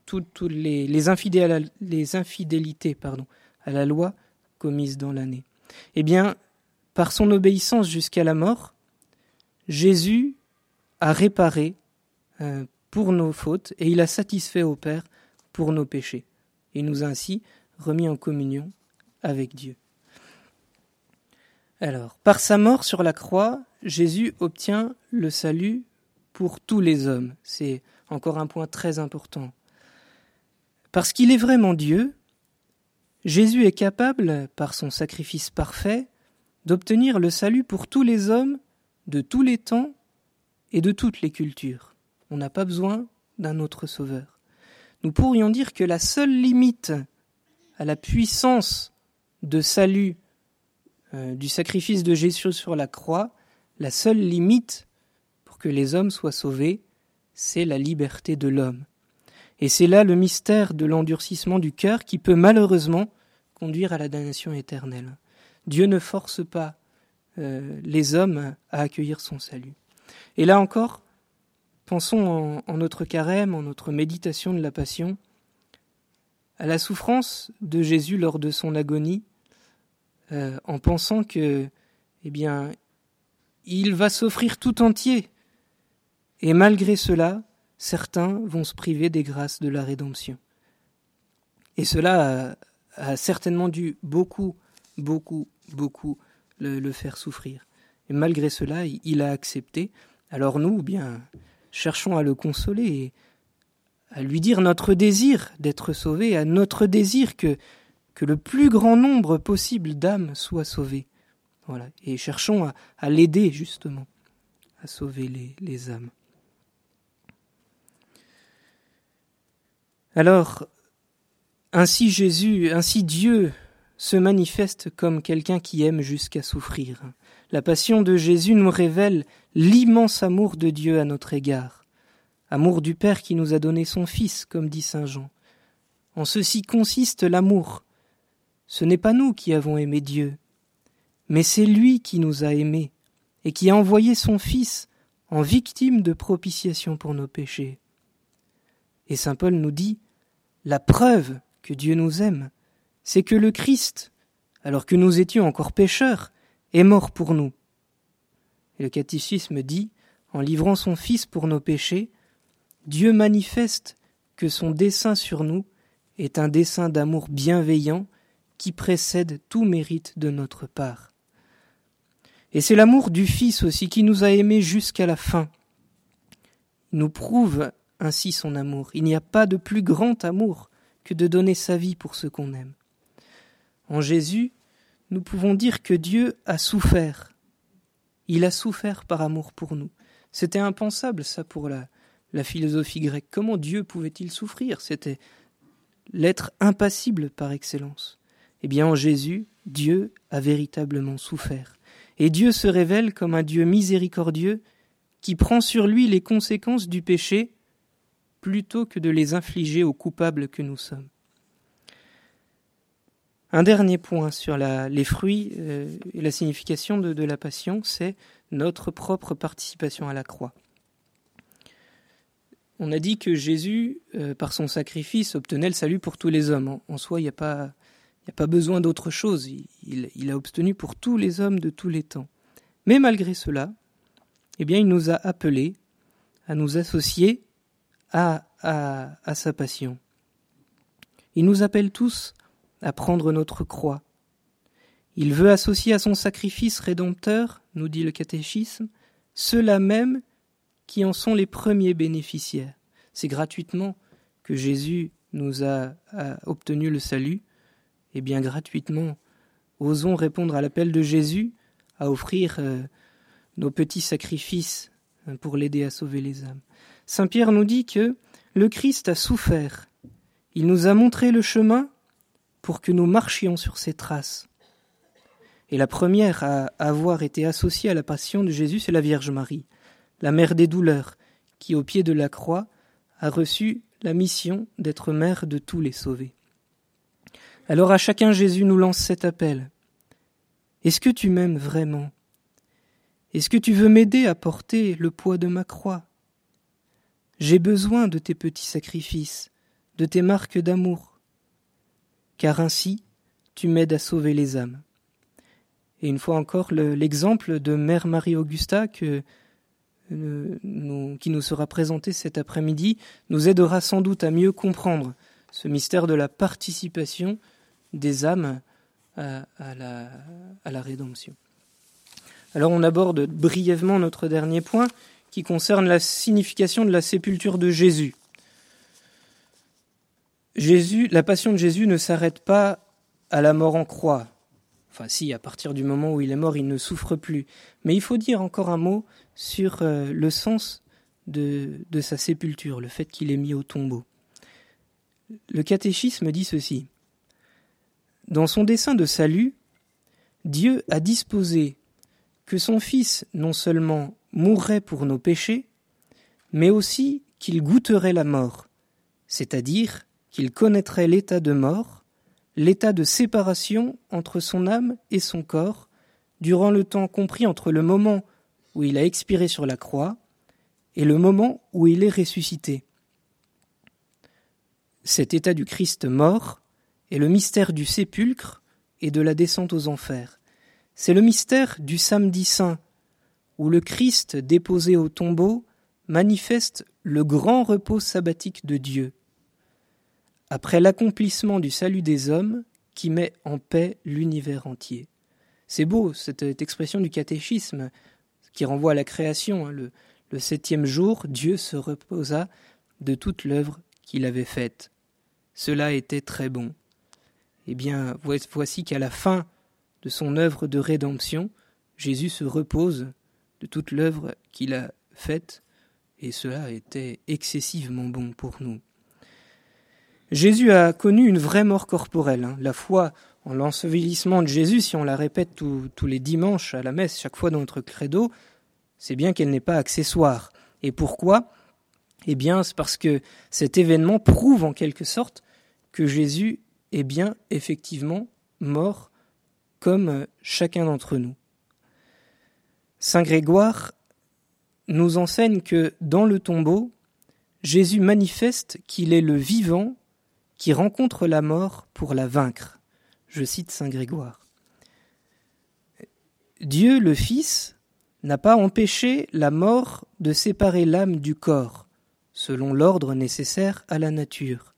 toutes les, infidélités à la loi commises dans l'année. Eh bien, par son obéissance jusqu'à la mort, Jésus a réparé euh, pour nos fautes et il a satisfait au Père pour nos péchés. Il nous a ainsi remis en communion avec Dieu. Alors, par sa mort sur la croix, Jésus obtient le salut pour tous les hommes. C'est encore un point très important. Parce qu'il est vraiment Dieu, Jésus est capable, par son sacrifice parfait, d'obtenir le salut pour tous les hommes, de tous les temps et de toutes les cultures. On n'a pas besoin d'un autre sauveur. Nous pourrions dire que la seule limite à la puissance de salut euh, du sacrifice de Jésus sur la croix, la seule limite pour que les hommes soient sauvés, c'est la liberté de l'homme. Et c'est là le mystère de l'endurcissement du cœur qui peut malheureusement conduire à la damnation éternelle. Dieu ne force pas euh, les hommes à accueillir son salut. Et là encore, pensons en, notre carême, en notre méditation de la Passion, à la souffrance de Jésus lors de son agonie, euh, en pensant que, eh bien, il va s'offrir tout entier. Et malgré cela, certains vont se priver des grâces de la rédemption. Et cela a, certainement dû beaucoup, beaucoup, beaucoup le, faire souffrir. Et malgré cela, il, a accepté. Alors nous, bien, cherchons à le consoler et à lui dire notre désir d'être sauvé, à notre désir que, que le plus grand nombre possible d'âmes soient sauvées. Voilà. Et cherchons à, l'aider justement à sauver les âmes. Alors, ainsi Jésus, ainsi Dieu se manifeste comme quelqu'un qui aime jusqu'à souffrir. La passion de Jésus nous révèle l'immense amour de Dieu à notre égard, amour du Père qui nous a donné son Fils, comme dit Saint Jean. En ceci consiste l'amour. Ce n'est pas nous qui avons aimé Dieu, mais c'est lui qui nous a aimés et qui a envoyé son Fils en victime de propitiation pour nos péchés. Et Saint Paul nous dit la preuve que Dieu nous aime, c'est que le Christ, alors que nous étions encore pécheurs, est mort pour nous. Et le catéchisme dit, en livrant son Fils pour nos péchés, Dieu manifeste que son dessein sur nous est un dessein d'amour bienveillant qui précède tout mérite de notre part. Et c'est l'amour du Fils aussi qui nous a aimés jusqu'à la fin. Il nous prouve ainsi son amour. Il n'y a pas de plus grand amour que de donner sa vie pour ce qu'on aime. En Jésus, nous pouvons dire que Dieu a souffert. Il a souffert par amour pour nous. C'était impensable, ça, pour la, la philosophie grecque. Comment Dieu pouvait-il souffrir? C'était l'être impassible par excellence. Eh bien, en Jésus, Dieu a véritablement souffert. Et Dieu se révèle comme un Dieu miséricordieux qui prend sur lui les conséquences du péché plutôt que de les infliger aux coupables que nous sommes. Un dernier point sur les fruits euh, et la signification de, la passion, c'est notre propre participation à la croix. On a dit que Jésus, euh, par son sacrifice, obtenait le salut pour tous les hommes. En, soi, il n'y a, pas, besoin d'autre chose. Il, il, a obtenu pour tous les hommes de tous les temps. Mais malgré cela, eh bien, il nous a appelés à nous associer à, à, sa passion. Il nous appelle tous à prendre notre croix. Il veut associer à son sacrifice rédempteur, nous dit le catéchisme, ceux-là même qui en sont les premiers bénéficiaires. C'est gratuitement que Jésus nous a, obtenu le salut, et bien gratuitement, osons répondre à l'appel de Jésus à offrir euh, nos petits sacrifices hein, pour l'aider à sauver les âmes. Saint Pierre nous dit que le Christ a souffert. Il nous a montré le chemin pour que nous marchions sur ses traces. Et la première à avoir été associée à la passion de Jésus, c'est la Vierge Marie, la mère des douleurs, qui au pied de la croix a reçu la mission d'être mère de tous les sauvés. Alors à chacun Jésus nous lance cet appel. Est-ce que tu m'aimes vraiment? Est-ce que tu veux m'aider à porter le poids de ma croix? J'ai besoin de tes petits sacrifices, de tes marques d'amour, car ainsi tu m'aides à sauver les âmes. Et une fois encore, l'exemple de Mère Marie-Augusta qui nous sera présenté cet après-midi nous aidera sans doute à mieux comprendre ce mystère de la participation des âmes à la rédemption. Alors on aborde brièvement notre dernier point, qui concerne la signification de la sépulture de Jésus. Jésus, la passion de Jésus ne s'arrête pas à la mort en croix. Enfin, si, à partir du moment où il est mort, il ne souffre plus. Mais il faut dire encore un mot sur euh, le sens de, de sa sépulture, le fait qu'il est mis au tombeau. Le catéchisme dit ceci. Dans son dessein de salut, Dieu a disposé que son Fils non seulement mourrait pour nos péchés, mais aussi qu'il goûterait la mort, c'est-à-dire qu'il connaîtrait l'état de mort, l'état de séparation entre son âme et son corps, durant le temps compris entre le moment où il a expiré sur la croix et le moment où il est ressuscité. Cet état du Christ mort est le mystère du sépulcre et de la descente aux enfers. C'est le mystère du samedi saint, où le Christ déposé au tombeau manifeste le grand repos sabbatique de Dieu. Après l'accomplissement du salut des hommes qui met en paix l'univers entier. C'est beau cette, expression du catéchisme qui renvoie à la création. Hein. le, le septième jour, Dieu se reposa de toute l'œuvre qu'il avait faite. Cela était très bon. Eh bien, voici qu'à la fin de son œuvre de rédemption, Jésus se repose de toute l'œuvre qu'il a faite, et cela était excessivement bon pour nous. Jésus a connu une vraie mort corporelle. Hein. La foi en l'ensevelissement de Jésus, si on la répète tous les dimanches à la messe, chaque fois dans notre credo, c'est bien qu'elle n'est pas accessoire. Et pourquoi? Eh bien, c'est parce que cet événement prouve en quelque sorte que Jésus est bien effectivement mort comme chacun d'entre nous. Saint Grégoire nous enseigne que dans le tombeau, Jésus manifeste qu'il est le vivant qui rencontre la mort pour la vaincre. Je cite Saint Grégoire. Dieu le Fils n'a pas empêché la mort de séparer l'âme du corps, selon l'ordre nécessaire à la nature.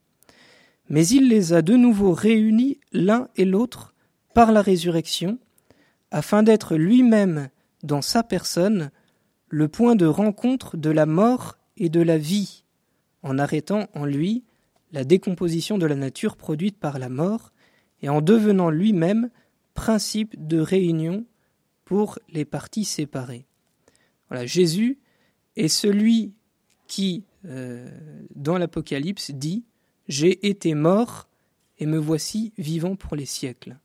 Mais il les a de nouveau réunis l'un et l'autre par la résurrection, afin d'être lui-même, dans sa personne, le point de rencontre de la mort et de la vie, en arrêtant en lui la décomposition de la nature produite par la mort, et en devenant lui-même principe de réunion pour les parties séparées. Voilà, Jésus est celui qui, euh, dans l'Apocalypse, dit J'ai été mort et me voici vivant pour les siècles.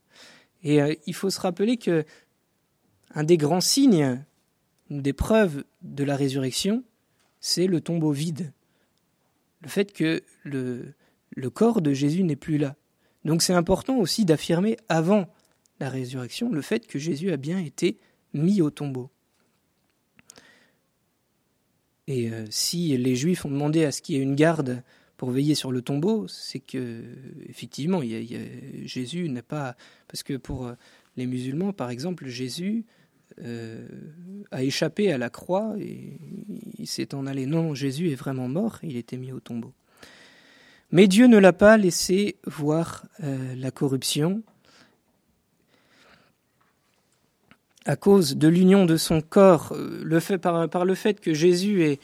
Et euh, il faut se rappeler que un des grands signes, des preuves de la résurrection, c'est le tombeau vide. Le fait que le, corps de Jésus n'est plus là. Donc c'est important aussi d'affirmer avant la résurrection le fait que Jésus a bien été mis au tombeau. Et euh, si les Juifs ont demandé à ce qu'il y ait une garde pour veiller sur le tombeau, c'est que effectivement, Jésus n'a pas parce que pour euh, les musulmans, par exemple, Jésus euh, a échappé à la croix et il s'est en allé. Non, Jésus est vraiment mort. Il était mis au tombeau. Mais Dieu ne l'a pas laissé voir la corruption à cause de l'union de son corps, euh, le fait, par, le fait que Jésus est,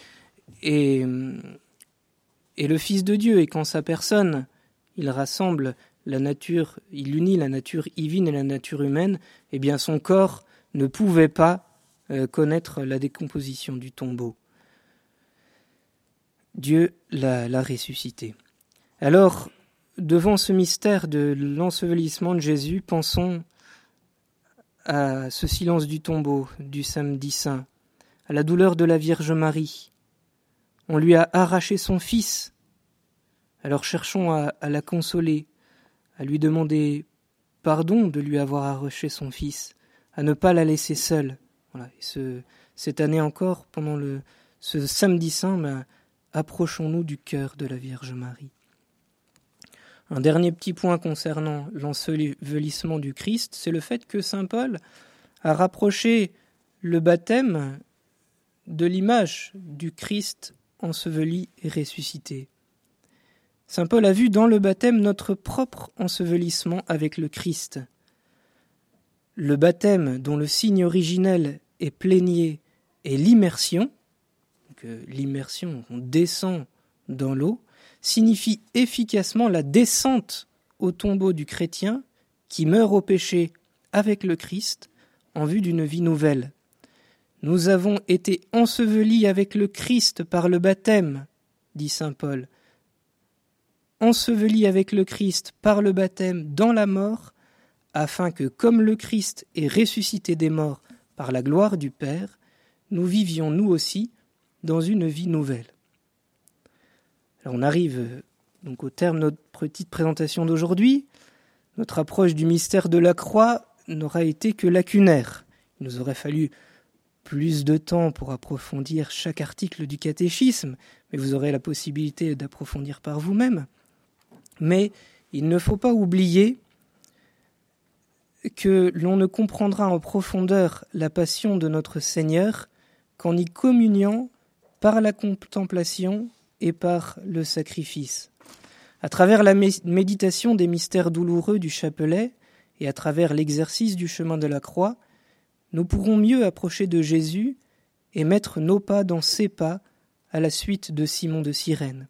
est, le Fils de Dieu et qu'en sa personne, il rassemble la nature, il unit la nature divine et la nature humaine, eh bien son corps ne pouvait pas euh, connaître la décomposition du tombeau. Dieu l'a ressuscité. Alors, devant ce mystère de l'ensevelissement de Jésus, pensons à ce silence du tombeau du samedi saint, à la douleur de la Vierge Marie. On lui a arraché son fils. Alors cherchons à, la consoler, à lui demander pardon de lui avoir arraché son fils, à ne pas la laisser seule. Cette année encore, pendant le, ce samedi saint, ben, approchons-nous du cœur de la Vierge Marie. Un dernier petit point concernant l'ensevelissement du Christ, c'est le fait que Saint Paul a rapproché le baptême de l'image du Christ enseveli et ressuscité. Saint Paul a vu dans le baptême notre propre ensevelissement avec le Christ. Le baptême dont le signe originel est plénier et l'immersion, euh, l'immersion, on descend dans l'eau, signifie efficacement la descente au tombeau du chrétien qui meurt au péché avec le Christ en vue d'une vie nouvelle. Nous avons été ensevelis avec le Christ par le baptême, dit Saint Paul. Ensevelis avec le Christ par le baptême dans la mort, afin que, comme le Christ est ressuscité des morts par la gloire du Père, nous vivions nous aussi dans une vie nouvelle. On arrive euh, donc au terme de notre petite présentation d'aujourd'hui. Notre approche du mystère de la croix n'aura été que lacunaire. Il nous aurait fallu plus de temps pour approfondir chaque article du catéchisme, mais vous aurez la possibilité d'approfondir par vous-même. Mais il ne faut pas oublier que l'on ne comprendra en profondeur la passion de notre Seigneur qu'en y communiant par la contemplation et par le sacrifice. À travers la méditation des mystères douloureux du chapelet et à travers l'exercice du chemin de la croix, nous pourrons mieux approcher de Jésus et mettre nos pas dans ses pas à la suite de Simon de Cyrène.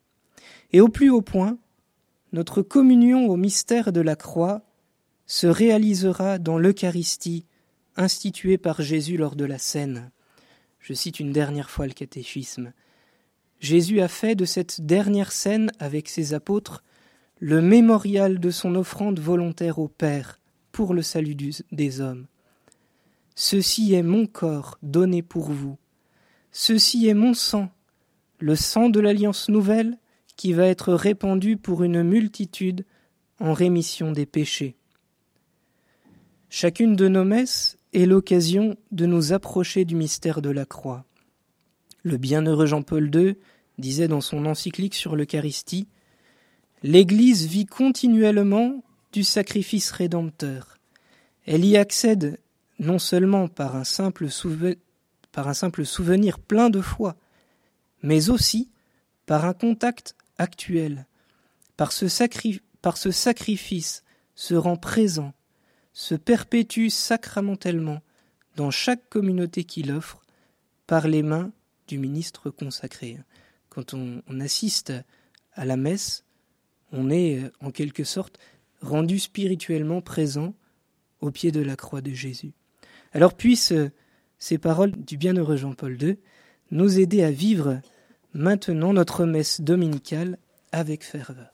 Et au plus haut point, notre communion au mystère de la croix se réalisera dans l'Eucharistie instituée par Jésus lors de la scène. Je cite une dernière fois le catéchisme. Jésus a fait de cette dernière scène avec ses apôtres le mémorial de son offrande volontaire au Père pour le salut des hommes. Ceci est mon corps donné pour vous. Ceci est mon sang, le sang de l'alliance nouvelle qui va être répandu pour une multitude en rémission des péchés. Chacune de nos messes est l'occasion de nous approcher du mystère de la croix. Le bienheureux Jean-Paul II disait dans son encyclique sur l'Eucharistie L'Église vit continuellement du sacrifice rédempteur. Elle y accède non seulement par un simple, souvenir plein de foi, mais aussi par un contact actuel. Par ce sacrifice se rend présent, se perpétue sacramentellement dans chaque communauté qu'il offre par les mains du ministre consacré quand on, assiste à la messe, on est euh, en quelque sorte rendu spirituellement présent au pied de la croix de Jésus. Alors puissent euh, ces paroles du bienheureux Jean-Paul II nous aider à vivre maintenant notre messe dominicale avec ferveur.